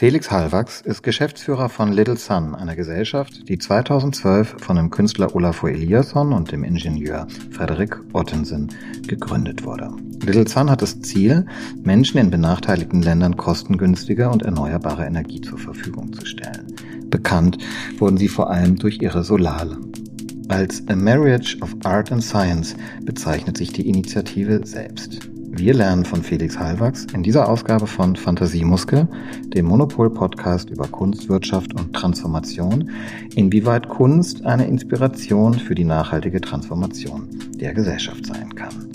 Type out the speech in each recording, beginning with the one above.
Felix Hallwachs ist Geschäftsführer von Little Sun, einer Gesellschaft, die 2012 von dem Künstler Olafur Eliasson und dem Ingenieur Frederik Ottensen gegründet wurde. Little Sun hat das Ziel, Menschen in benachteiligten Ländern kostengünstige und erneuerbare Energie zur Verfügung zu stellen. Bekannt wurden sie vor allem durch ihre Solarlampen. Als A Marriage of Art and Science bezeichnet sich die Initiative selbst. Wir lernen von Felix Hallwachs in dieser Ausgabe von Fantasiemuskel, dem Monopol-Podcast über Kunstwirtschaft und Transformation, inwieweit Kunst eine Inspiration für die nachhaltige Transformation der Gesellschaft sein kann.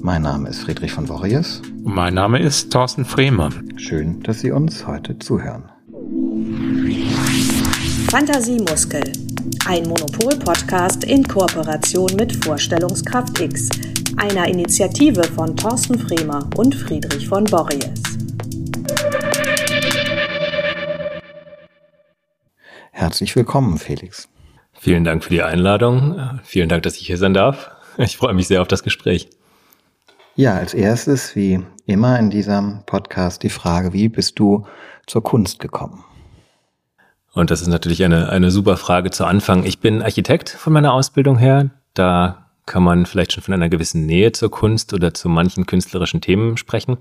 Mein Name ist Friedrich von Borries. Mein Name ist Thorsten Freemann. Schön, dass Sie uns heute zuhören. Fantasiemuskel, ein Monopol-Podcast in Kooperation mit Vorstellungskraft X einer Initiative von Thorsten Fremer und Friedrich von Borries. Herzlich willkommen, Felix. Vielen Dank für die Einladung. Vielen Dank, dass ich hier sein darf. Ich freue mich sehr auf das Gespräch. Ja, als erstes, wie immer in diesem Podcast, die Frage, wie bist du zur Kunst gekommen? Und das ist natürlich eine, eine super Frage zu Anfang. Ich bin Architekt von meiner Ausbildung her. Da kann man vielleicht schon von einer gewissen Nähe zur Kunst oder zu manchen künstlerischen Themen sprechen.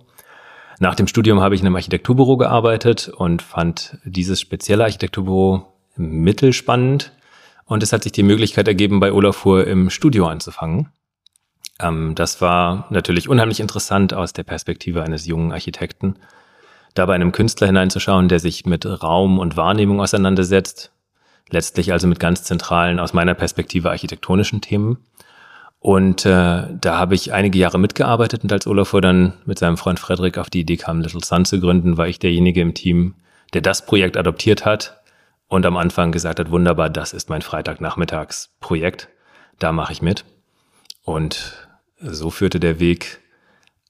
Nach dem Studium habe ich in einem Architekturbüro gearbeitet und fand dieses spezielle Architekturbüro mittelspannend. Und es hat sich die Möglichkeit ergeben, bei Olafur im Studio anzufangen. Ähm, das war natürlich unheimlich interessant aus der Perspektive eines jungen Architekten, da bei einem Künstler hineinzuschauen, der sich mit Raum und Wahrnehmung auseinandersetzt, letztlich also mit ganz zentralen, aus meiner Perspektive architektonischen Themen. Und äh, da habe ich einige Jahre mitgearbeitet und als Olafur dann mit seinem Freund Frederik auf die Idee kam, Little Sun zu gründen, war ich derjenige im Team, der das Projekt adoptiert hat und am Anfang gesagt hat, wunderbar, das ist mein Freitagnachmittagsprojekt, da mache ich mit. Und so führte der Weg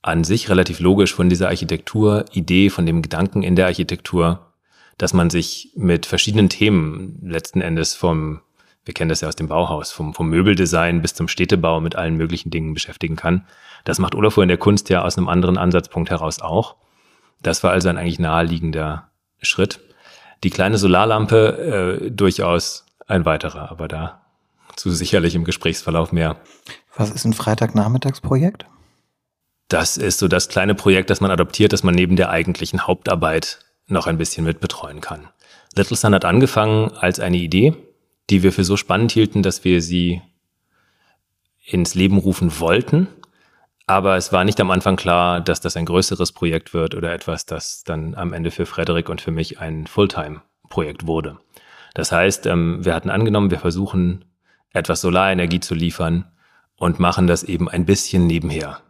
an sich relativ logisch von dieser Architektur-Idee, von dem Gedanken in der Architektur, dass man sich mit verschiedenen Themen letzten Endes vom wir kennen das ja aus dem Bauhaus, vom, vom Möbeldesign bis zum Städtebau mit allen möglichen Dingen beschäftigen kann. Das macht Olafur in der Kunst ja aus einem anderen Ansatzpunkt heraus auch. Das war also ein eigentlich naheliegender Schritt. Die kleine Solarlampe äh, durchaus ein weiterer, aber da zu sicherlich im Gesprächsverlauf mehr. Was ist ein Freitagnachmittagsprojekt? Das ist so das kleine Projekt, das man adoptiert, das man neben der eigentlichen Hauptarbeit noch ein bisschen mit betreuen kann. Little Sun hat angefangen als eine Idee, die wir für so spannend hielten, dass wir sie ins Leben rufen wollten. Aber es war nicht am Anfang klar, dass das ein größeres Projekt wird oder etwas, das dann am Ende für Frederik und für mich ein Fulltime-Projekt wurde. Das heißt, ähm, wir hatten angenommen, wir versuchen etwas Solarenergie zu liefern und machen das eben ein bisschen nebenher.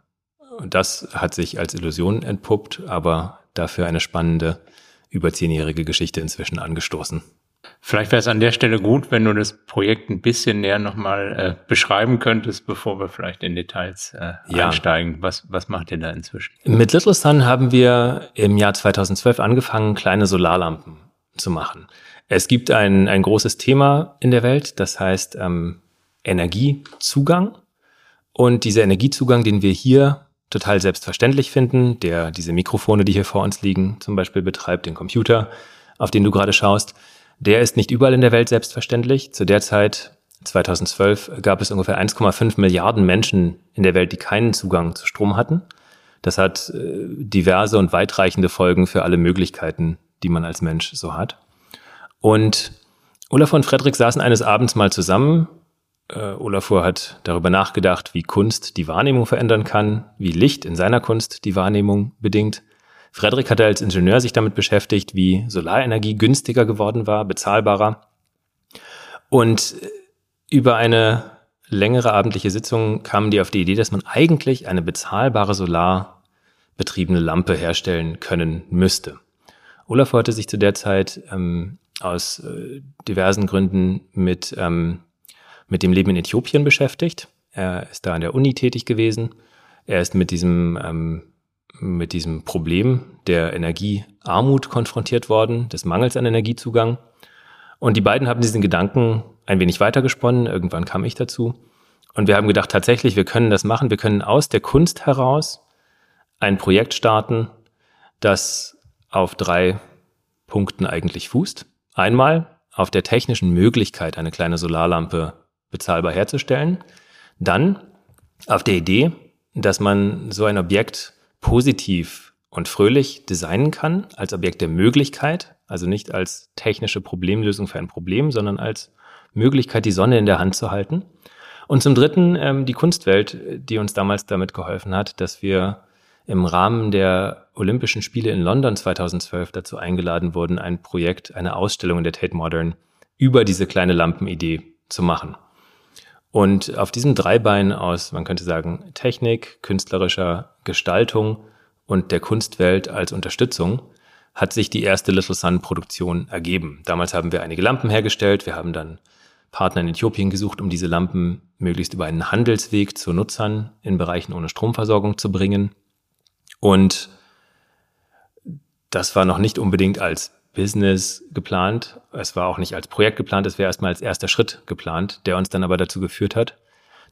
Und das hat sich als Illusion entpuppt, aber dafür eine spannende, über zehnjährige Geschichte inzwischen angestoßen. Vielleicht wäre es an der Stelle gut, wenn du das Projekt ein bisschen näher nochmal äh, beschreiben könntest, bevor wir vielleicht in Details äh, ja. einsteigen. Was, was macht ihr da inzwischen? Mit Little Sun haben wir im Jahr 2012 angefangen, kleine Solarlampen zu machen. Es gibt ein, ein großes Thema in der Welt, das heißt ähm, Energiezugang. Und dieser Energiezugang, den wir hier total selbstverständlich finden, der diese Mikrofone, die hier vor uns liegen, zum Beispiel betreibt, den Computer, auf den du gerade schaust, der ist nicht überall in der Welt selbstverständlich. Zu der Zeit, 2012, gab es ungefähr 1,5 Milliarden Menschen in der Welt, die keinen Zugang zu Strom hatten. Das hat äh, diverse und weitreichende Folgen für alle Möglichkeiten, die man als Mensch so hat. Und Olaf und Frederik saßen eines Abends mal zusammen. Äh, Olafur hat darüber nachgedacht, wie Kunst die Wahrnehmung verändern kann, wie Licht in seiner Kunst die Wahrnehmung bedingt. Frederik hatte als Ingenieur sich damit beschäftigt, wie Solarenergie günstiger geworden war, bezahlbarer. Und über eine längere abendliche Sitzung kamen die auf die Idee, dass man eigentlich eine bezahlbare solarbetriebene Lampe herstellen können müsste. Olaf hatte sich zu der Zeit ähm, aus äh, diversen Gründen mit, ähm, mit dem Leben in Äthiopien beschäftigt. Er ist da an der Uni tätig gewesen. Er ist mit diesem ähm, mit diesem Problem der Energiearmut konfrontiert worden, des Mangels an Energiezugang. Und die beiden haben diesen Gedanken ein wenig weitergesponnen. Irgendwann kam ich dazu. Und wir haben gedacht, tatsächlich, wir können das machen. Wir können aus der Kunst heraus ein Projekt starten, das auf drei Punkten eigentlich fußt. Einmal auf der technischen Möglichkeit, eine kleine Solarlampe bezahlbar herzustellen. Dann auf der Idee, dass man so ein Objekt positiv und fröhlich designen kann, als Objekt der Möglichkeit, also nicht als technische Problemlösung für ein Problem, sondern als Möglichkeit, die Sonne in der Hand zu halten. Und zum Dritten ähm, die Kunstwelt, die uns damals damit geholfen hat, dass wir im Rahmen der Olympischen Spiele in London 2012 dazu eingeladen wurden, ein Projekt, eine Ausstellung in der Tate Modern über diese kleine Lampenidee zu machen. Und auf diesem Dreibein aus, man könnte sagen, Technik, künstlerischer Gestaltung und der Kunstwelt als Unterstützung, hat sich die erste Little Sun Produktion ergeben. Damals haben wir einige Lampen hergestellt. Wir haben dann Partner in Äthiopien gesucht, um diese Lampen möglichst über einen Handelsweg zu Nutzern in Bereichen ohne Stromversorgung zu bringen. Und das war noch nicht unbedingt als Business geplant. Es war auch nicht als Projekt geplant. Es wäre erstmal als erster Schritt geplant, der uns dann aber dazu geführt hat,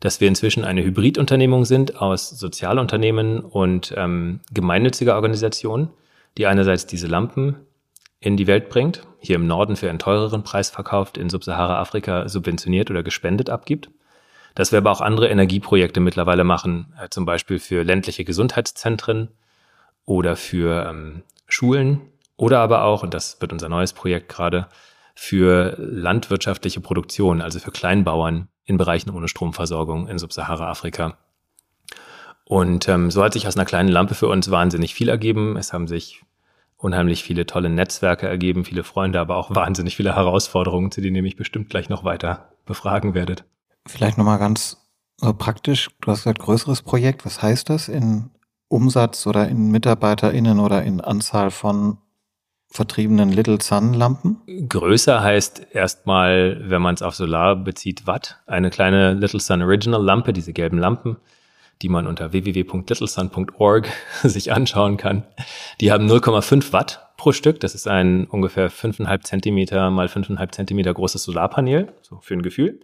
dass wir inzwischen eine Hybridunternehmung sind aus Sozialunternehmen und ähm, gemeinnütziger Organisationen, die einerseits diese Lampen in die Welt bringt, hier im Norden für einen teureren Preis verkauft, in Subsahara-Afrika subventioniert oder gespendet abgibt. Dass wir aber auch andere Energieprojekte mittlerweile machen, äh, zum Beispiel für ländliche Gesundheitszentren oder für ähm, Schulen oder aber auch, und das wird unser neues Projekt gerade, für landwirtschaftliche Produktion, also für Kleinbauern in Bereichen ohne Stromversorgung in Subsahara-Afrika. Und ähm, so hat sich aus einer kleinen Lampe für uns wahnsinnig viel ergeben. Es haben sich unheimlich viele tolle Netzwerke ergeben, viele Freunde, aber auch wahnsinnig viele Herausforderungen, zu denen ihr mich bestimmt gleich noch weiter befragen werdet. Vielleicht nochmal ganz so praktisch. Du hast gesagt, größeres Projekt. Was heißt das in Umsatz oder in MitarbeiterInnen oder in Anzahl von vertriebenen Little Sun Lampen? Größer heißt erstmal, wenn man es auf Solar bezieht, Watt. Eine kleine Little Sun Original Lampe, diese gelben Lampen, die man unter www.littlesun.org sich anschauen kann. Die haben 0,5 Watt pro Stück. Das ist ein ungefähr 5,5 Zentimeter mal 5,5 Zentimeter großes Solarpanel, so für ein Gefühl.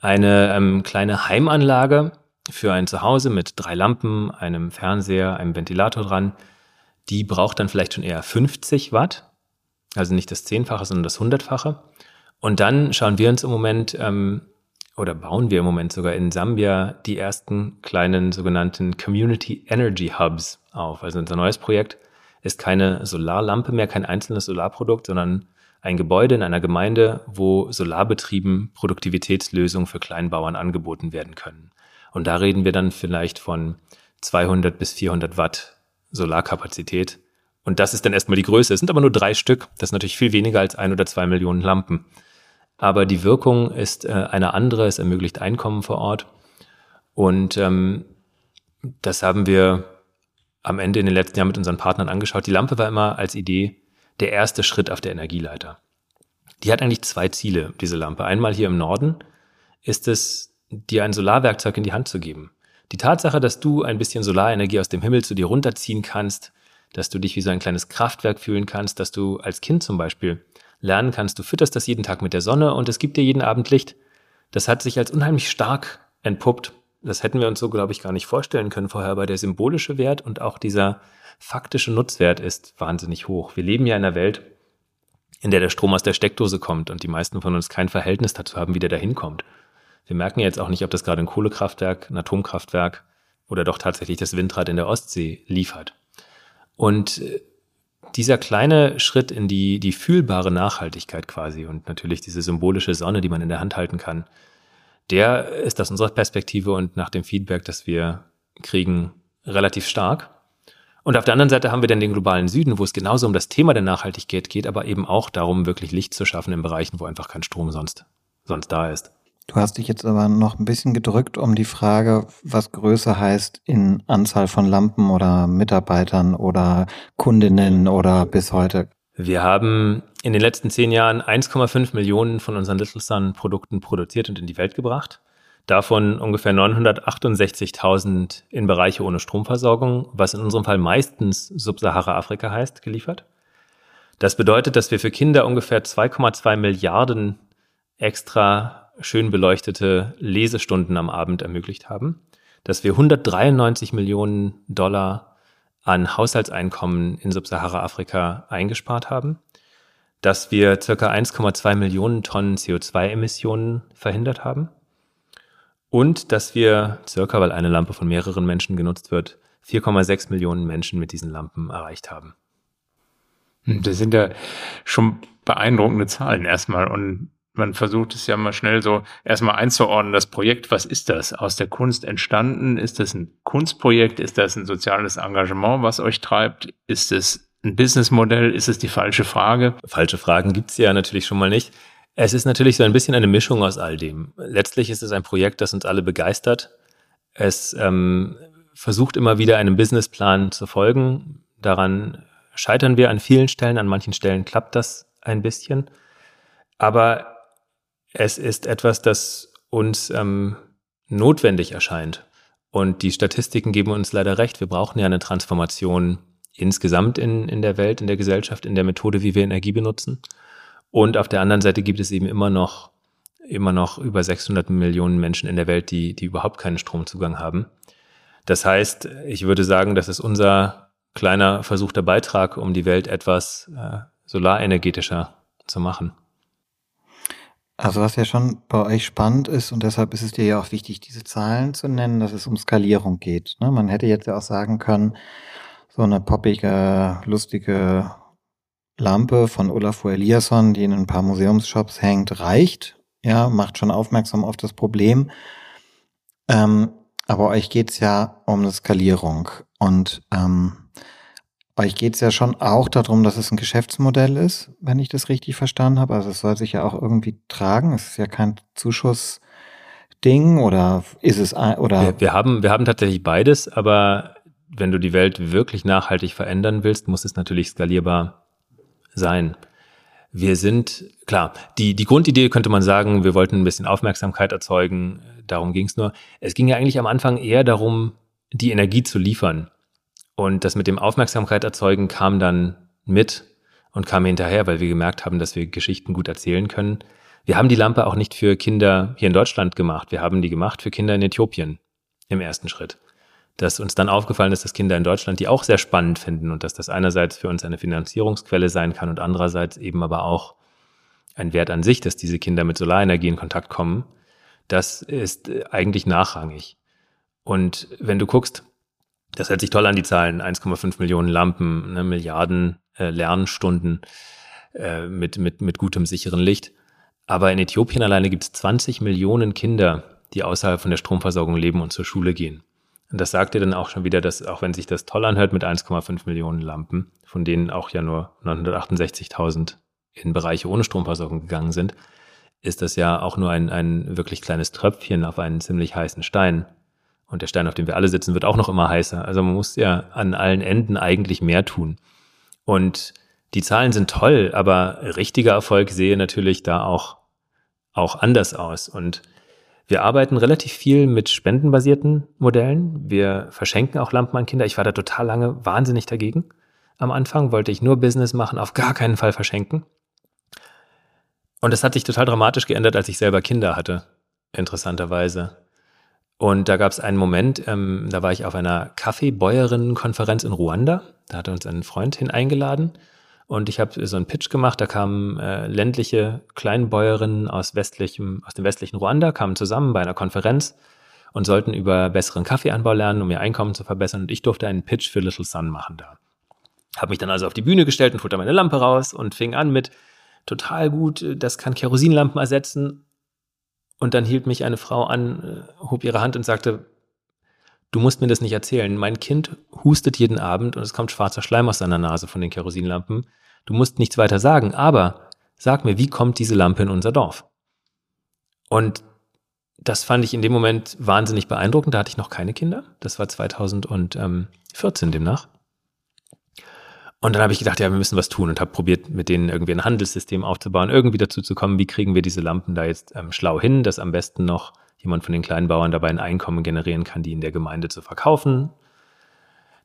Eine ähm, kleine Heimanlage für ein Zuhause mit drei Lampen, einem Fernseher, einem Ventilator dran. Die braucht dann vielleicht schon eher 50 Watt. Also nicht das Zehnfache, sondern das Hundertfache. Und dann schauen wir uns im Moment ähm, oder bauen wir im Moment sogar in Sambia die ersten kleinen sogenannten Community Energy Hubs auf. Also unser neues Projekt ist keine Solarlampe mehr, kein einzelnes Solarprodukt, sondern ein Gebäude in einer Gemeinde, wo solarbetrieben Produktivitätslösungen für Kleinbauern angeboten werden können. Und da reden wir dann vielleicht von 200 bis 400 Watt Solarkapazität. Und das ist dann erstmal die Größe. Es sind aber nur drei Stück. Das ist natürlich viel weniger als ein oder zwei Millionen Lampen. Aber die Wirkung ist äh, eine andere. Es ermöglicht Einkommen vor Ort. Und ähm, das haben wir am Ende in den letzten Jahren mit unseren Partnern angeschaut. Die Lampe war immer als Idee der erste Schritt auf der Energieleiter. Die hat eigentlich zwei Ziele, diese Lampe. Einmal hier im Norden ist es, dir ein Solarwerkzeug in die Hand zu geben. Die Tatsache, dass du ein bisschen Solarenergie aus dem Himmel zu dir runterziehen kannst, dass du dich wie so ein kleines Kraftwerk fühlen kannst, dass du als Kind zum Beispiel lernen kannst, du fütterst das jeden Tag mit der Sonne und es gibt dir jeden Abend Licht. Das hat sich als unheimlich stark entpuppt. Das hätten wir uns so, glaube ich, gar nicht vorstellen können vorher, aber der symbolische Wert und auch dieser faktische Nutzwert ist wahnsinnig hoch. Wir leben ja in einer Welt, in der der Strom aus der Steckdose kommt und die meisten von uns kein Verhältnis dazu haben, wie der da hinkommt. Wir merken jetzt auch nicht, ob das gerade ein Kohlekraftwerk, ein Atomkraftwerk oder doch tatsächlich das Windrad in der Ostsee liefert. Und äh, dieser kleine Schritt in die, die fühlbare Nachhaltigkeit quasi und natürlich diese symbolische Sonne, die man in der Hand halten kann, der ist aus unserer Perspektive und nach dem Feedback, das wir kriegen, relativ stark. Und auf der anderen Seite haben wir dann den globalen Süden, wo es genauso um das Thema der Nachhaltigkeit geht, aber eben auch darum, wirklich Licht zu schaffen in Bereichen, wo einfach kein Strom sonst, sonst da ist. Du hast dich jetzt aber noch ein bisschen gedrückt um die Frage, was Größe heißt in Anzahl von Lampen oder Mitarbeitern oder Kundinnen oder bis heute. Wir haben in den letzten zehn Jahren 1,5 Millionen von unseren Little Sun Produkten produziert und in die Welt gebracht. Davon ungefähr 968.000 in Bereiche ohne Stromversorgung, was in unserem Fall meistens Subsahara-Afrika heißt, geliefert. Das bedeutet, dass wir für Kinder ungefähr 2,2 Milliarden extra schön beleuchtete Lesestunden am Abend ermöglicht haben, dass wir 193 Millionen Dollar an Haushaltseinkommen in Subsahara-Afrika eingespart haben, dass wir circa 1,2 Millionen Tonnen CO2-Emissionen verhindert haben und dass wir circa, weil eine Lampe von mehreren Menschen genutzt wird, 4,6 Millionen Menschen mit diesen Lampen erreicht haben. Hm, das sind ja schon beeindruckende Zahlen erstmal und man versucht es ja mal schnell so erstmal einzuordnen, das Projekt, was ist das? Aus der Kunst entstanden? Ist das ein Kunstprojekt? Ist das ein soziales Engagement, was euch treibt? Ist es ein Businessmodell? Ist es die falsche Frage? Falsche Fragen gibt es ja natürlich schon mal nicht. Es ist natürlich so ein bisschen eine Mischung aus all dem. Letztlich ist es ein Projekt, das uns alle begeistert. Es ähm, versucht immer wieder einem Businessplan zu folgen. Daran scheitern wir an vielen Stellen, an manchen Stellen klappt das ein bisschen. Aber es ist etwas, das uns ähm, notwendig erscheint. Und die Statistiken geben uns leider recht. Wir brauchen ja eine Transformation insgesamt in, in der Welt, in der Gesellschaft, in der Methode, wie wir Energie benutzen. Und auf der anderen Seite gibt es eben immer noch, immer noch über 600 Millionen Menschen in der Welt, die, die überhaupt keinen Stromzugang haben. Das heißt, ich würde sagen, das ist unser kleiner versuchter Beitrag, um die Welt etwas äh, solarenergetischer zu machen. Also was ja schon bei euch spannend ist und deshalb ist es dir ja auch wichtig, diese Zahlen zu nennen, dass es um Skalierung geht. Ne? Man hätte jetzt ja auch sagen können, so eine poppige, lustige Lampe von Olafur Eliasson, die in ein paar Museumsshops hängt, reicht. Ja, macht schon aufmerksam auf das Problem. Ähm, aber euch geht's ja um eine Skalierung. Und ähm, euch geht's ja schon auch darum, dass es ein Geschäftsmodell ist, wenn ich das richtig verstanden habe. Also es soll sich ja auch irgendwie tragen. Es ist ja kein Zuschussding oder ist es oder wir, wir haben wir haben tatsächlich beides, aber wenn du die Welt wirklich nachhaltig verändern willst, muss es natürlich skalierbar sein. Wir sind, klar, die, die Grundidee könnte man sagen, wir wollten ein bisschen Aufmerksamkeit erzeugen, darum ging es nur. Es ging ja eigentlich am Anfang eher darum, die Energie zu liefern. Und das mit dem Aufmerksamkeit erzeugen kam dann mit und kam hinterher, weil wir gemerkt haben, dass wir Geschichten gut erzählen können. Wir haben die Lampe auch nicht für Kinder hier in Deutschland gemacht. Wir haben die gemacht für Kinder in Äthiopien im ersten Schritt dass uns dann aufgefallen ist, dass Kinder in Deutschland die auch sehr spannend finden und dass das einerseits für uns eine Finanzierungsquelle sein kann und andererseits eben aber auch ein Wert an sich, dass diese Kinder mit Solarenergie in Kontakt kommen, das ist eigentlich nachrangig. Und wenn du guckst, das hört sich toll an, die Zahlen, 1,5 Millionen Lampen, ne, Milliarden äh, Lernstunden äh, mit, mit, mit gutem, sicheren Licht. Aber in Äthiopien alleine gibt es 20 Millionen Kinder, die außerhalb von der Stromversorgung leben und zur Schule gehen. Und das sagt dir dann auch schon wieder, dass auch wenn sich das toll anhört mit 1,5 Millionen Lampen, von denen auch ja nur 968.000 in Bereiche ohne Stromversorgung gegangen sind, ist das ja auch nur ein, ein wirklich kleines Tröpfchen auf einen ziemlich heißen Stein. Und der Stein, auf dem wir alle sitzen, wird auch noch immer heißer. Also man muss ja an allen Enden eigentlich mehr tun. Und die Zahlen sind toll, aber richtiger Erfolg sehe natürlich da auch, auch anders aus. Und wir arbeiten relativ viel mit spendenbasierten Modellen. Wir verschenken auch Lampen an Kinder. Ich war da total lange wahnsinnig dagegen. Am Anfang wollte ich nur Business machen, auf gar keinen Fall verschenken. Und das hat sich total dramatisch geändert, als ich selber Kinder hatte, interessanterweise. Und da gab es einen Moment, ähm, da war ich auf einer Kaffeebäuerinnenkonferenz in Ruanda. Da hatte uns ein Freund hin eingeladen. Und ich habe so einen Pitch gemacht, da kamen äh, ländliche Kleinbäuerinnen aus westlichem, aus dem westlichen Ruanda, kamen zusammen bei einer Konferenz und sollten über besseren Kaffeeanbau lernen, um ihr Einkommen zu verbessern. Und ich durfte einen Pitch für Little Sun machen da. Habe mich dann also auf die Bühne gestellt und da meine Lampe raus und fing an mit total gut, das kann Kerosinlampen ersetzen. Und dann hielt mich eine Frau an, äh, hob ihre Hand und sagte, du musst mir das nicht erzählen. Mein Kind hustet jeden Abend und es kommt schwarzer Schleim aus seiner Nase von den Kerosinlampen. Du musst nichts weiter sagen, aber sag mir, wie kommt diese Lampe in unser Dorf? Und das fand ich in dem Moment wahnsinnig beeindruckend. Da hatte ich noch keine Kinder. Das war 2014 demnach. Und dann habe ich gedacht, ja, wir müssen was tun und habe probiert, mit denen irgendwie ein Handelssystem aufzubauen, irgendwie dazu zu kommen, wie kriegen wir diese Lampen da jetzt ähm, schlau hin, dass am besten noch jemand von den kleinen Bauern dabei ein Einkommen generieren kann, die in der Gemeinde zu verkaufen.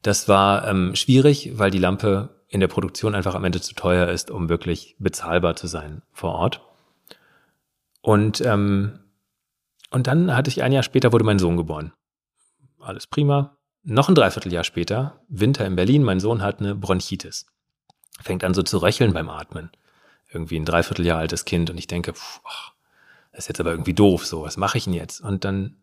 Das war ähm, schwierig, weil die Lampe in der Produktion einfach am Ende zu teuer ist, um wirklich bezahlbar zu sein vor Ort. Und, ähm, und dann hatte ich ein Jahr später wurde mein Sohn geboren. Alles prima. Noch ein Dreivierteljahr später, Winter in Berlin, mein Sohn hat eine Bronchitis. Fängt an so zu röcheln beim Atmen. Irgendwie ein Dreivierteljahr altes Kind und ich denke, pff, ach, das ist jetzt aber irgendwie doof, so, was mache ich denn jetzt? Und dann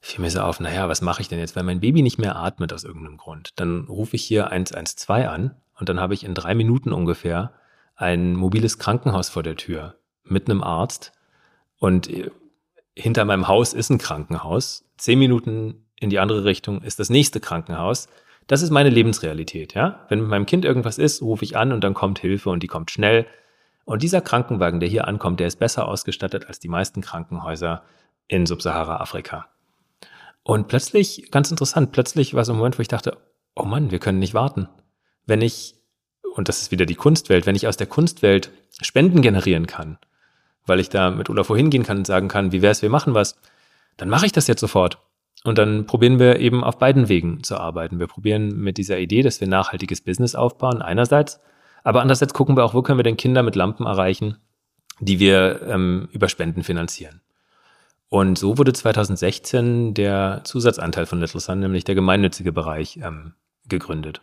fiel mir so auf, naja, was mache ich denn jetzt, weil mein Baby nicht mehr atmet aus irgendeinem Grund. Dann rufe ich hier 112 an und dann habe ich in drei Minuten ungefähr ein mobiles Krankenhaus vor der Tür mit einem Arzt und äh, hinter meinem Haus ist ein Krankenhaus. Zehn Minuten in die andere Richtung ist das nächste Krankenhaus. Das ist meine Lebensrealität, ja. Wenn mit meinem Kind irgendwas ist, rufe ich an und dann kommt Hilfe und die kommt schnell. Und dieser Krankenwagen, der hier ankommt, der ist besser ausgestattet als die meisten Krankenhäuser in Subsahara-Afrika. Und plötzlich, ganz interessant, plötzlich war so ein Moment, wo ich dachte, oh Mann, wir können nicht warten. Wenn ich, und das ist wieder die Kunstwelt, wenn ich aus der Kunstwelt Spenden generieren kann, weil ich da mit Olaf hingehen kann und sagen kann, wie wär's, wir machen was, dann mache ich das jetzt sofort. Und dann probieren wir eben auf beiden Wegen zu arbeiten. Wir probieren mit dieser Idee, dass wir nachhaltiges Business aufbauen, einerseits, aber andererseits gucken wir auch, wo können wir denn Kinder mit Lampen erreichen, die wir ähm, über Spenden finanzieren. Und so wurde 2016 der Zusatzanteil von Little Sun, nämlich der gemeinnützige Bereich, ähm, gegründet.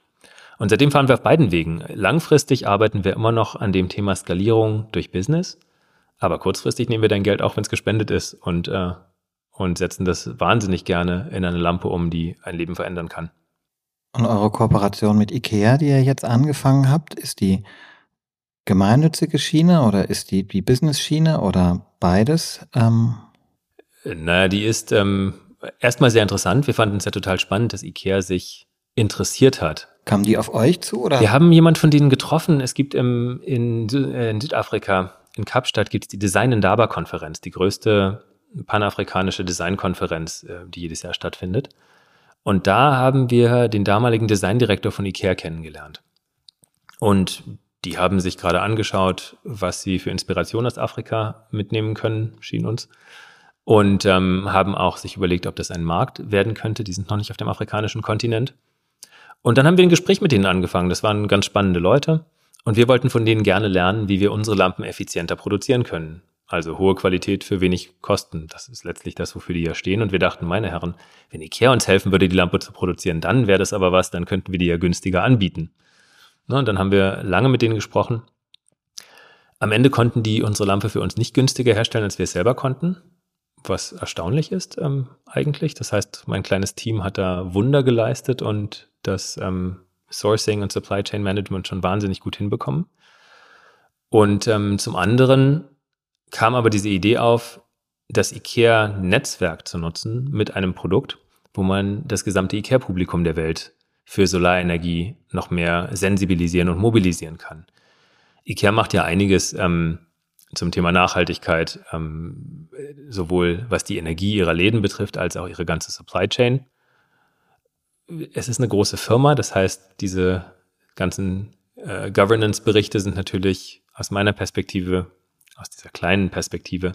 Und seitdem fahren wir auf beiden Wegen. Langfristig arbeiten wir immer noch an dem Thema Skalierung durch Business, aber kurzfristig nehmen wir dein Geld auch, wenn es gespendet ist und, äh, und setzen das wahnsinnig gerne in eine Lampe um, die ein Leben verändern kann. Und eure Kooperation mit IKEA, die ihr jetzt angefangen habt, ist die gemeinnützige Schiene oder ist die die Business-Schiene oder beides? Ähm naja, die ist ähm, erstmal sehr interessant. Wir fanden es ja total spannend, dass IKEA sich interessiert hat. Kamen die auf euch zu? Oder? Wir haben jemand von denen getroffen. Es gibt im, in, äh, in Südafrika, in Kapstadt, gibt es die Design Indaba-Konferenz, die größte panafrikanische Designkonferenz, äh, die jedes Jahr stattfindet. Und da haben wir den damaligen Designdirektor von IKEA kennengelernt. Und die haben sich gerade angeschaut, was sie für Inspiration aus Afrika mitnehmen können, schien uns und ähm, haben auch sich überlegt, ob das ein Markt werden könnte. Die sind noch nicht auf dem afrikanischen Kontinent. Und dann haben wir ein Gespräch mit denen angefangen. Das waren ganz spannende Leute. Und wir wollten von denen gerne lernen, wie wir unsere Lampen effizienter produzieren können. Also hohe Qualität für wenig Kosten. Das ist letztlich das, wofür die ja stehen. Und wir dachten, meine Herren, wenn Ikea uns helfen würde, die Lampe zu produzieren, dann wäre das aber was, dann könnten wir die ja günstiger anbieten. Und dann haben wir lange mit denen gesprochen. Am Ende konnten die unsere Lampe für uns nicht günstiger herstellen, als wir es selber konnten was erstaunlich ist ähm, eigentlich. Das heißt, mein kleines Team hat da Wunder geleistet und das ähm, Sourcing und Supply Chain Management schon wahnsinnig gut hinbekommen. Und ähm, zum anderen kam aber diese Idee auf, das IKEA-Netzwerk zu nutzen mit einem Produkt, wo man das gesamte IKEA-Publikum der Welt für Solarenergie noch mehr sensibilisieren und mobilisieren kann. IKEA macht ja einiges ähm, zum Thema Nachhaltigkeit, ähm, sowohl was die Energie ihrer Läden betrifft, als auch ihre ganze Supply Chain. Es ist eine große Firma, das heißt, diese ganzen äh, Governance-Berichte sind natürlich aus meiner Perspektive, aus dieser kleinen Perspektive,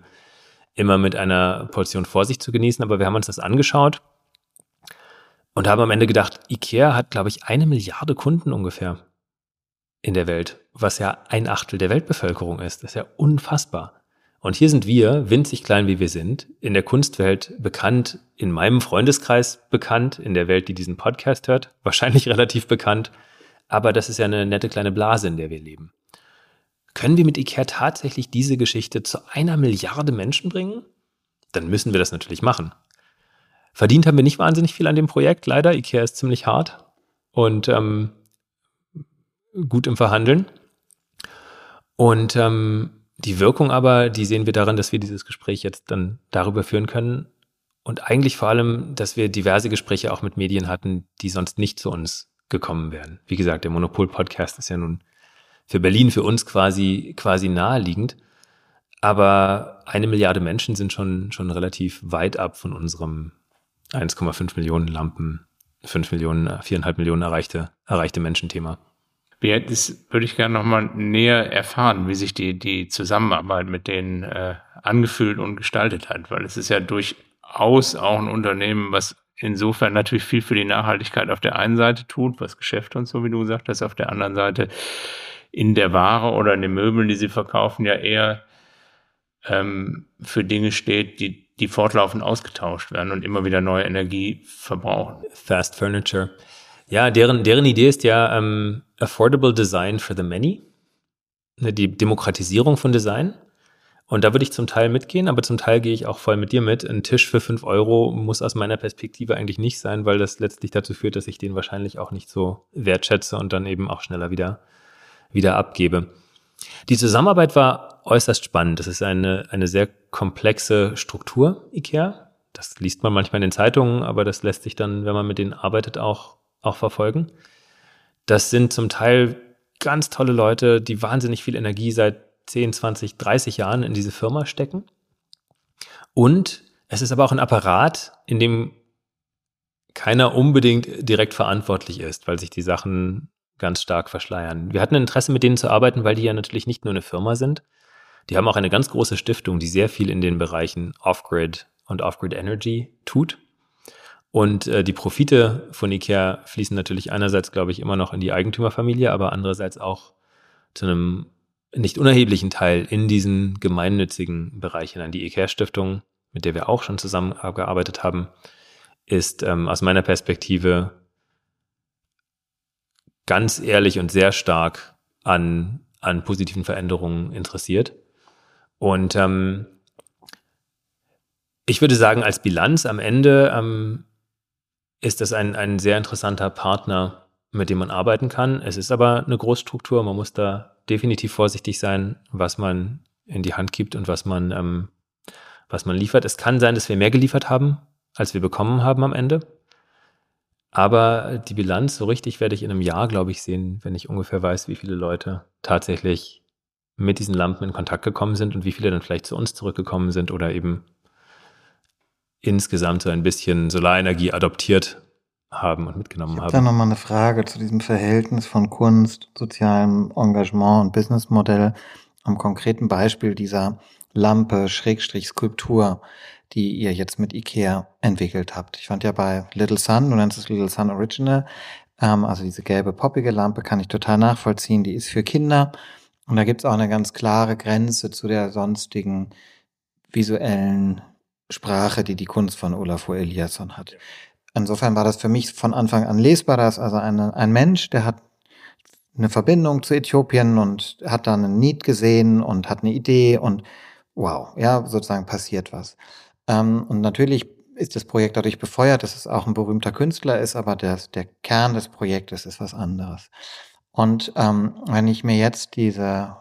immer mit einer Portion Vorsicht zu genießen. Aber wir haben uns das angeschaut und haben am Ende gedacht, IKEA hat, glaube ich, eine Milliarde Kunden ungefähr in der Welt, was ja ein Achtel der Weltbevölkerung ist. Das ist ja unfassbar. Und hier sind wir, winzig klein wie wir sind, in der Kunstwelt bekannt, in meinem Freundeskreis bekannt, in der Welt, die diesen Podcast hört, wahrscheinlich relativ bekannt. Aber das ist ja eine nette kleine Blase, in der wir leben. Können wir mit IKEA tatsächlich diese Geschichte zu einer Milliarde Menschen bringen? Dann müssen wir das natürlich machen. Verdient haben wir nicht wahnsinnig viel an dem Projekt, leider. IKEA ist ziemlich hart. Und ähm, gut im Verhandeln. Und ähm, die Wirkung aber, die sehen wir darin, dass wir dieses Gespräch jetzt dann darüber führen können. Und eigentlich vor allem, dass wir diverse Gespräche auch mit Medien hatten, die sonst nicht zu uns gekommen wären. Wie gesagt, der Monopol-Podcast ist ja nun für Berlin, für uns quasi, quasi naheliegend. Aber eine Milliarde Menschen sind schon, schon relativ weit ab von unserem 1,5 Millionen Lampen, 5 Millionen, 4,5 Millionen erreichte, erreichte Menschenthema. Das würde ich gerne nochmal näher erfahren, wie sich die, die Zusammenarbeit mit denen äh, angefühlt und gestaltet hat, weil es ist ja durchaus auch ein Unternehmen, was insofern natürlich viel für die Nachhaltigkeit auf der einen Seite tut, was Geschäfte und so, wie du gesagt hast, auf der anderen Seite in der Ware oder in den Möbeln, die sie verkaufen, ja eher ähm, für Dinge steht, die, die fortlaufend ausgetauscht werden und immer wieder neue Energie verbrauchen. Fast Furniture. Ja, deren, deren Idee ist ja ähm, Affordable Design for the Many. Ne, die Demokratisierung von Design. Und da würde ich zum Teil mitgehen, aber zum Teil gehe ich auch voll mit dir mit. Ein Tisch für fünf Euro muss aus meiner Perspektive eigentlich nicht sein, weil das letztlich dazu führt, dass ich den wahrscheinlich auch nicht so wertschätze und dann eben auch schneller wieder, wieder abgebe. Die Zusammenarbeit war äußerst spannend. Das ist eine, eine sehr komplexe Struktur, IKEA. Das liest man manchmal in den Zeitungen, aber das lässt sich dann, wenn man mit denen arbeitet, auch, auch verfolgen. Das sind zum Teil ganz tolle Leute, die wahnsinnig viel Energie seit 10, 20, 30 Jahren in diese Firma stecken. Und es ist aber auch ein Apparat, in dem keiner unbedingt direkt verantwortlich ist, weil sich die Sachen ganz stark verschleiern. Wir hatten Interesse, mit denen zu arbeiten, weil die ja natürlich nicht nur eine Firma sind. Die haben auch eine ganz große Stiftung, die sehr viel in den Bereichen Off-Grid und Off-Grid Energy tut. Und äh, die Profite von IKEA fließen natürlich einerseits, glaube ich, immer noch in die Eigentümerfamilie, aber andererseits auch zu einem nicht unerheblichen Teil in diesen gemeinnützigen Bereich hinein. Die IKEA-Stiftung, mit der wir auch schon zusammengearbeitet haben, ist ähm, aus meiner Perspektive ganz ehrlich und sehr stark an, an positiven Veränderungen interessiert. Und ähm, ich würde sagen, als Bilanz am Ende ähm, ist das ein, ein sehr interessanter Partner, mit dem man arbeiten kann. Es ist aber eine Großstruktur. Man muss da definitiv vorsichtig sein, was man in die Hand gibt und was man, ähm, was man liefert. Es kann sein, dass wir mehr geliefert haben, als wir bekommen haben am Ende. Aber die Bilanz, so richtig werde ich in einem Jahr, glaube ich, sehen, wenn ich ungefähr weiß, wie viele Leute tatsächlich mit diesen Lampen in Kontakt gekommen sind und wie viele dann vielleicht zu uns zurückgekommen sind oder eben insgesamt so ein bisschen Solarenergie adoptiert haben und mitgenommen ich hab haben. Da nochmal eine Frage zu diesem Verhältnis von Kunst, sozialem Engagement und Businessmodell am konkreten Beispiel dieser Lampe, Schrägstrich, Skulptur, die ihr jetzt mit IKEA entwickelt habt. Ich fand ja bei Little Sun, du nennst es Little Sun Original, ähm, also diese gelbe poppige Lampe kann ich total nachvollziehen, die ist für Kinder. Und da gibt's auch eine ganz klare Grenze zu der sonstigen visuellen Sprache, die die Kunst von Olafur Eliasson hat. Insofern war das für mich von Anfang an lesbar, dass also eine, ein Mensch, der hat eine Verbindung zu Äthiopien und hat dann einen Need gesehen und hat eine Idee und wow, ja, sozusagen passiert was. Ähm, und natürlich ist das Projekt dadurch befeuert, dass es auch ein berühmter Künstler ist, aber der, der Kern des Projektes ist was anderes. Und ähm, wenn ich mir jetzt diese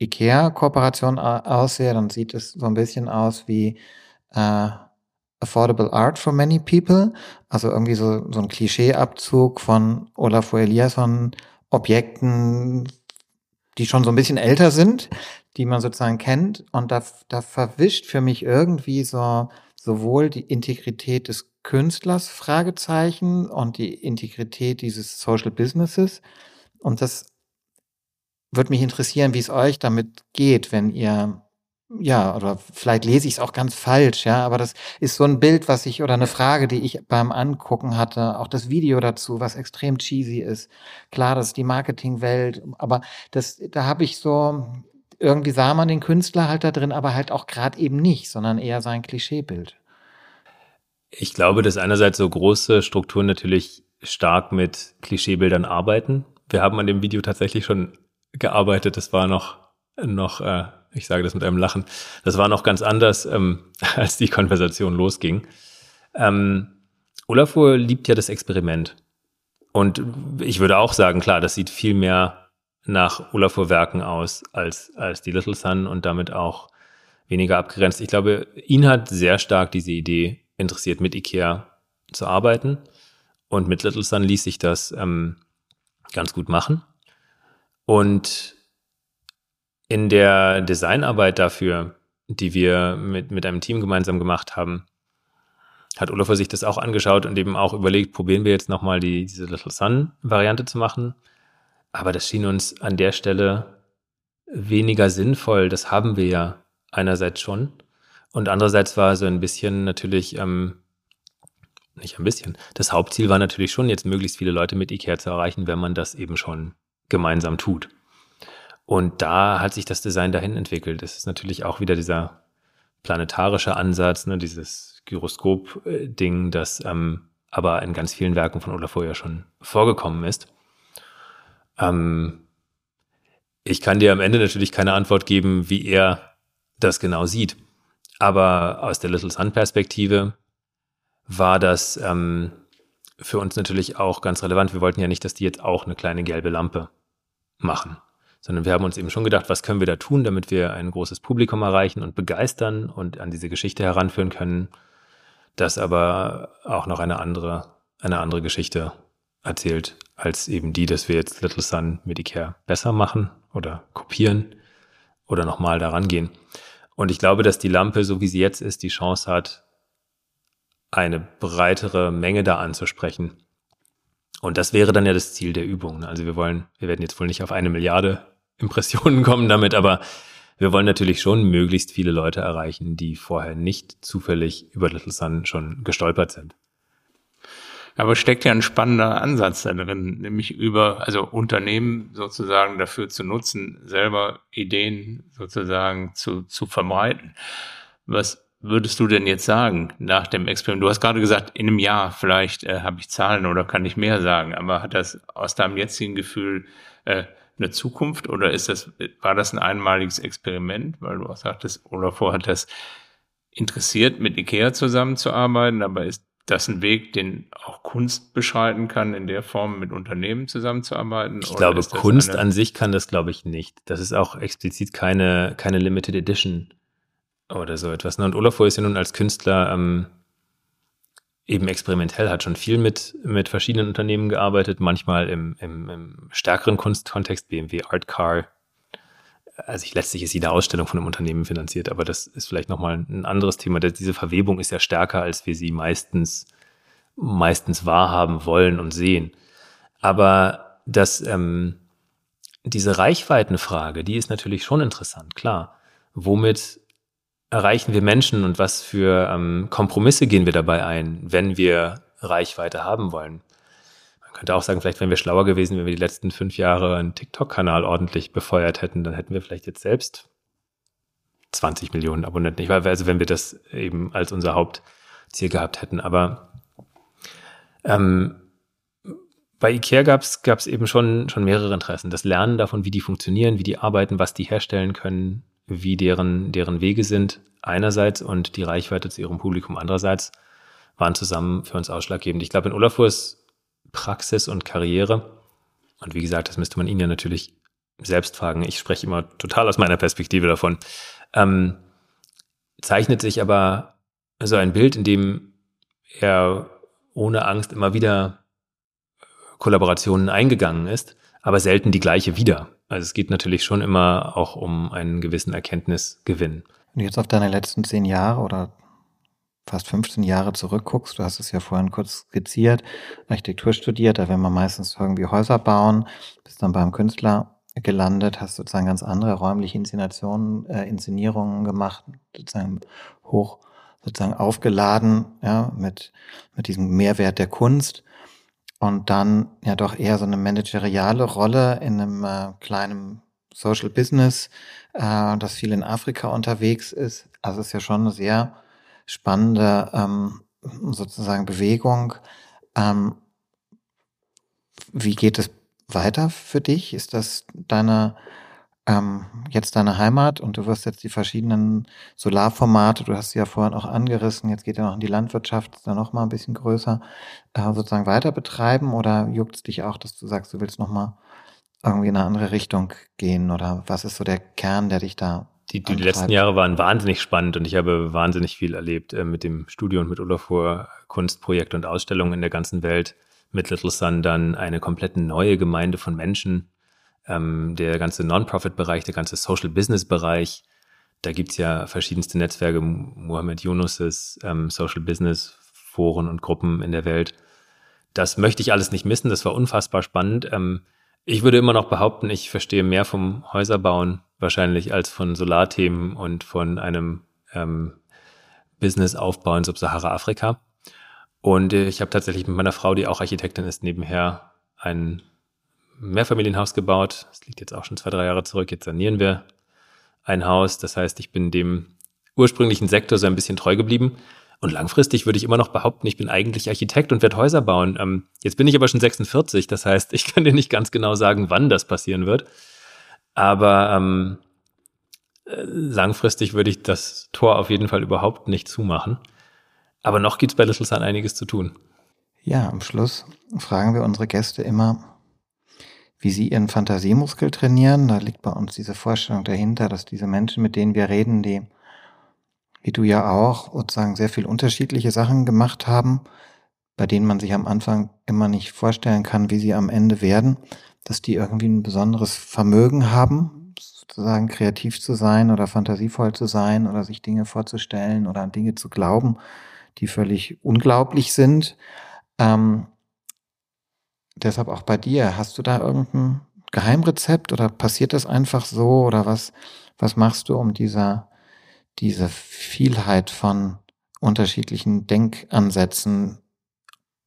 IKEA-Kooperation aussehe, dann sieht es so ein bisschen aus wie äh, Affordable Art for Many People, also irgendwie so, so ein Klischeeabzug von Olafur Eliasson Objekten, die schon so ein bisschen älter sind, die man sozusagen kennt. Und da, da verwischt für mich irgendwie so sowohl die Integrität des Künstlers, Fragezeichen, und die Integrität dieses Social Businesses. Und das würde mich interessieren, wie es euch damit geht, wenn ihr ja, oder vielleicht lese ich es auch ganz falsch, ja, aber das ist so ein Bild, was ich, oder eine Frage, die ich beim Angucken hatte, auch das Video dazu, was extrem cheesy ist. Klar, das ist die Marketingwelt, aber das, da habe ich so, irgendwie sah man den Künstler halt da drin, aber halt auch gerade eben nicht, sondern eher sein Klischeebild. Ich glaube, dass einerseits so große Strukturen natürlich stark mit Klischeebildern arbeiten. Wir haben an dem Video tatsächlich schon gearbeitet. Das war noch, noch äh, ich sage das mit einem Lachen. Das war noch ganz anders, ähm, als die Konversation losging. Ähm, Olafur liebt ja das Experiment. Und ich würde auch sagen, klar, das sieht viel mehr nach Olafur-Werken aus als, als die Little Sun und damit auch weniger abgrenzt. Ich glaube, ihn hat sehr stark diese Idee interessiert, mit IKEA zu arbeiten. Und mit Little Sun ließ sich das ähm, ganz gut machen. Und in der Designarbeit dafür, die wir mit, mit einem Team gemeinsam gemacht haben, hat Olaf sich das auch angeschaut und eben auch überlegt, probieren wir jetzt nochmal die, diese Little Sun-Variante zu machen. Aber das schien uns an der Stelle weniger sinnvoll. Das haben wir ja einerseits schon. Und andererseits war so ein bisschen natürlich, ähm, nicht ein bisschen, das Hauptziel war natürlich schon, jetzt möglichst viele Leute mit IKEA zu erreichen, wenn man das eben schon gemeinsam tut. Und da hat sich das Design dahin entwickelt. Es ist natürlich auch wieder dieser planetarische Ansatz, ne, dieses Gyroskop-Ding, das ähm, aber in ganz vielen Werken von Olafur ja schon vorgekommen ist. Ähm, ich kann dir am Ende natürlich keine Antwort geben, wie er das genau sieht. Aber aus der Little Sun-Perspektive war das ähm, für uns natürlich auch ganz relevant. Wir wollten ja nicht, dass die jetzt auch eine kleine gelbe Lampe machen, sondern wir haben uns eben schon gedacht, was können wir da tun, damit wir ein großes Publikum erreichen und begeistern und an diese Geschichte heranführen können, das aber auch noch eine andere, eine andere Geschichte erzählt, als eben die, dass wir jetzt Little Sun Medicare besser machen oder kopieren oder nochmal daran gehen. Und ich glaube, dass die Lampe, so wie sie jetzt ist, die Chance hat, eine breitere Menge da anzusprechen. Und das wäre dann ja das Ziel der Übung. Also wir wollen, wir werden jetzt wohl nicht auf eine Milliarde Impressionen kommen damit, aber wir wollen natürlich schon möglichst viele Leute erreichen, die vorher nicht zufällig über Little Sun schon gestolpert sind. Aber steckt ja ein spannender Ansatz da drin, nämlich über, also Unternehmen sozusagen dafür zu nutzen, selber Ideen sozusagen zu, zu verbreiten. Was würdest du denn jetzt sagen nach dem Experiment? Du hast gerade gesagt, in einem Jahr vielleicht äh, habe ich Zahlen oder kann ich mehr sagen, aber hat das aus deinem jetzigen Gefühl äh, eine Zukunft oder ist das, war das ein einmaliges Experiment? Weil du auch sagtest, Olafur hat das interessiert, mit IKEA zusammenzuarbeiten, aber ist das ein Weg, den auch Kunst beschreiten kann, in der Form mit Unternehmen zusammenzuarbeiten? Ich glaube, Kunst an sich kann das, glaube ich, nicht. Das ist auch explizit keine, keine Limited Edition oder so etwas. Ne? Und Olafur ist ja nun als Künstler ähm, eben experimentell, hat schon viel mit, mit verschiedenen Unternehmen gearbeitet, manchmal im, im, im stärkeren Kunstkontext, BMW Art Car. Also ich, letztlich ist jede Ausstellung von einem Unternehmen finanziert, aber das ist vielleicht nochmal ein anderes Thema. Diese Verwebung ist ja stärker, als wir sie meistens, meistens wahrhaben wollen und sehen. Aber das, ähm, diese Reichweitenfrage, die ist natürlich schon interessant, klar. Womit erreichen wir Menschen und was für ähm, Kompromisse gehen wir dabei ein, wenn wir Reichweite haben wollen? Könnte auch sagen, vielleicht wären wir schlauer gewesen, wenn wir die letzten fünf Jahre einen TikTok-Kanal ordentlich befeuert hätten, dann hätten wir vielleicht jetzt selbst 20 Millionen Abonnenten. Ich weiß, also wenn wir das eben als unser Hauptziel gehabt hätten. Aber ähm, bei IKEA gab es eben schon, schon mehrere Interessen. Das Lernen davon, wie die funktionieren, wie die arbeiten, was die herstellen können, wie deren, deren Wege sind einerseits und die Reichweite zu ihrem Publikum andererseits waren zusammen für uns ausschlaggebend. Ich glaube, in Olafurs Praxis und Karriere, und wie gesagt, das müsste man ihn ja natürlich selbst fragen, ich spreche immer total aus meiner Perspektive davon, ähm, zeichnet sich aber so ein Bild, in dem er ohne Angst immer wieder Kollaborationen eingegangen ist, aber selten die gleiche wieder. Also es geht natürlich schon immer auch um einen gewissen Erkenntnisgewinn. Du jetzt auf deine letzten zehn Jahre oder fast 15 Jahre zurückguckst, du hast es ja vorhin kurz skizziert, Architektur studiert, da will man meistens irgendwie Häuser bauen, bist dann beim Künstler gelandet, hast sozusagen ganz andere räumliche Inszenationen, äh, Inszenierungen gemacht, sozusagen hoch sozusagen aufgeladen, ja, mit, mit diesem Mehrwert der Kunst und dann ja doch eher so eine manageriale Rolle in einem äh, kleinen Social Business, äh, das viel in Afrika unterwegs ist. Also es ist ja schon sehr spannende ähm, sozusagen Bewegung. Ähm, wie geht es weiter für dich? Ist das deine ähm, jetzt deine Heimat und du wirst jetzt die verschiedenen Solarformate, du hast sie ja vorhin auch angerissen, jetzt geht ja noch in die Landwirtschaft, ist da noch mal ein bisschen größer, äh, sozusagen weiter betreiben oder juckt es dich auch, dass du sagst, du willst noch mal irgendwie in eine andere Richtung gehen oder was ist so der Kern, der dich da die, die letzten Jahre waren wahnsinnig spannend und ich habe wahnsinnig viel erlebt äh, mit dem Studio und mit Olafur Kunstprojekte und Ausstellungen in der ganzen Welt. Mit Little Sun dann eine komplett neue Gemeinde von Menschen, ähm, der ganze Non-Profit-Bereich, der ganze Social-Business-Bereich. Da gibt's ja verschiedenste Netzwerke, Mohammed Yunuses ähm, Social Business Foren und Gruppen in der Welt. Das möchte ich alles nicht missen, das war unfassbar spannend. Ähm, ich würde immer noch behaupten, ich verstehe mehr vom Häuserbauen wahrscheinlich als von Solarthemen und von einem ähm, Business-Aufbau in Subsahara-Afrika. Und ich habe tatsächlich mit meiner Frau, die auch Architektin ist, nebenher ein Mehrfamilienhaus gebaut. Das liegt jetzt auch schon zwei, drei Jahre zurück. Jetzt sanieren wir ein Haus. Das heißt, ich bin dem ursprünglichen Sektor so ein bisschen treu geblieben. Und langfristig würde ich immer noch behaupten, ich bin eigentlich Architekt und werde Häuser bauen. Ähm, jetzt bin ich aber schon 46, das heißt, ich kann dir nicht ganz genau sagen, wann das passieren wird. Aber ähm, äh, langfristig würde ich das Tor auf jeden Fall überhaupt nicht zumachen. Aber noch gibt es bei Little Sun einiges zu tun. Ja, am Schluss fragen wir unsere Gäste immer, wie sie ihren Fantasiemuskel trainieren. Da liegt bei uns diese Vorstellung dahinter, dass diese Menschen, mit denen wir reden, die wie du ja auch, sozusagen sehr viel unterschiedliche Sachen gemacht haben, bei denen man sich am Anfang immer nicht vorstellen kann, wie sie am Ende werden, dass die irgendwie ein besonderes Vermögen haben, sozusagen kreativ zu sein oder fantasievoll zu sein oder sich Dinge vorzustellen oder an Dinge zu glauben, die völlig unglaublich sind. Ähm, deshalb auch bei dir, hast du da irgendein Geheimrezept oder passiert das einfach so oder was, was machst du, um dieser diese Vielheit von unterschiedlichen Denkansätzen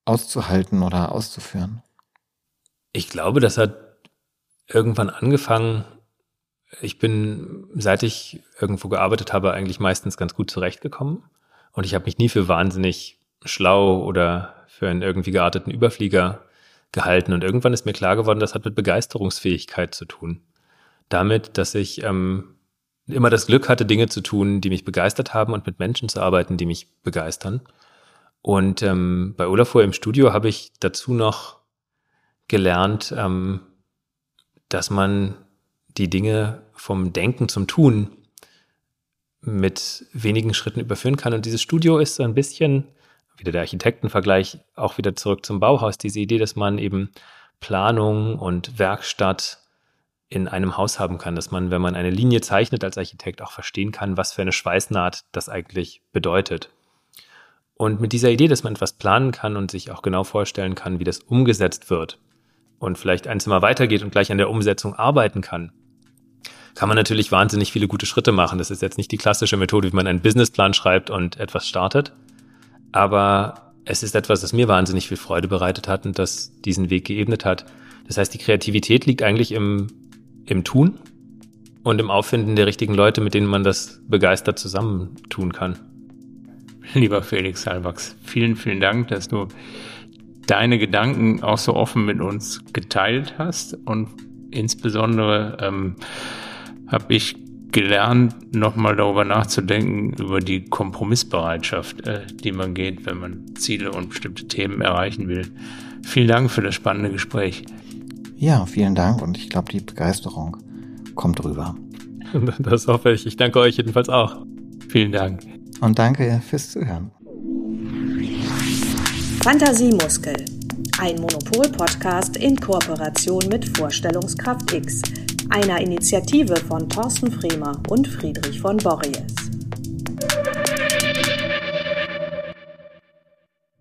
auszuhalten oder auszuführen? Ich glaube, das hat irgendwann angefangen. Ich bin, seit ich irgendwo gearbeitet habe, eigentlich meistens ganz gut zurechtgekommen. Und ich habe mich nie für wahnsinnig schlau oder für einen irgendwie gearteten Überflieger gehalten. Und irgendwann ist mir klar geworden, das hat mit Begeisterungsfähigkeit zu tun. Damit, dass ich ähm, immer das Glück hatte, Dinge zu tun, die mich begeistert haben und mit Menschen zu arbeiten, die mich begeistern. Und ähm, bei Olafur im Studio habe ich dazu noch gelernt, ähm, dass man die Dinge vom Denken zum Tun mit wenigen Schritten überführen kann. Und dieses Studio ist so ein bisschen, wieder der Architektenvergleich, auch wieder zurück zum Bauhaus, diese Idee, dass man eben Planung und Werkstatt in einem Haus haben kann, dass man, wenn man eine Linie zeichnet als Architekt, auch verstehen kann, was für eine Schweißnaht das eigentlich bedeutet. Und mit dieser Idee, dass man etwas planen kann und sich auch genau vorstellen kann, wie das umgesetzt wird und vielleicht ein Zimmer weitergeht und gleich an der Umsetzung arbeiten kann, kann man natürlich wahnsinnig viele gute Schritte machen. Das ist jetzt nicht die klassische Methode, wie man einen Businessplan schreibt und etwas startet. Aber es ist etwas, das mir wahnsinnig viel Freude bereitet hat und das diesen Weg geebnet hat. Das heißt, die Kreativität liegt eigentlich im im Tun und im Auffinden der richtigen Leute, mit denen man das begeistert zusammentun kann. Lieber Felix Salwachs, vielen, vielen Dank, dass du deine Gedanken auch so offen mit uns geteilt hast und insbesondere ähm, habe ich gelernt, nochmal darüber nachzudenken, über die Kompromissbereitschaft, äh, die man geht, wenn man Ziele und bestimmte Themen erreichen will. Vielen Dank für das spannende Gespräch. Ja, vielen Dank und ich glaube, die Begeisterung kommt rüber. Das hoffe ich. Ich danke euch jedenfalls auch. Vielen Dank. Und danke fürs Zuhören. Fantasiemuskel. Ein Monopol-Podcast in Kooperation mit Vorstellungskraft X, einer Initiative von Thorsten Fremer und Friedrich von Borries.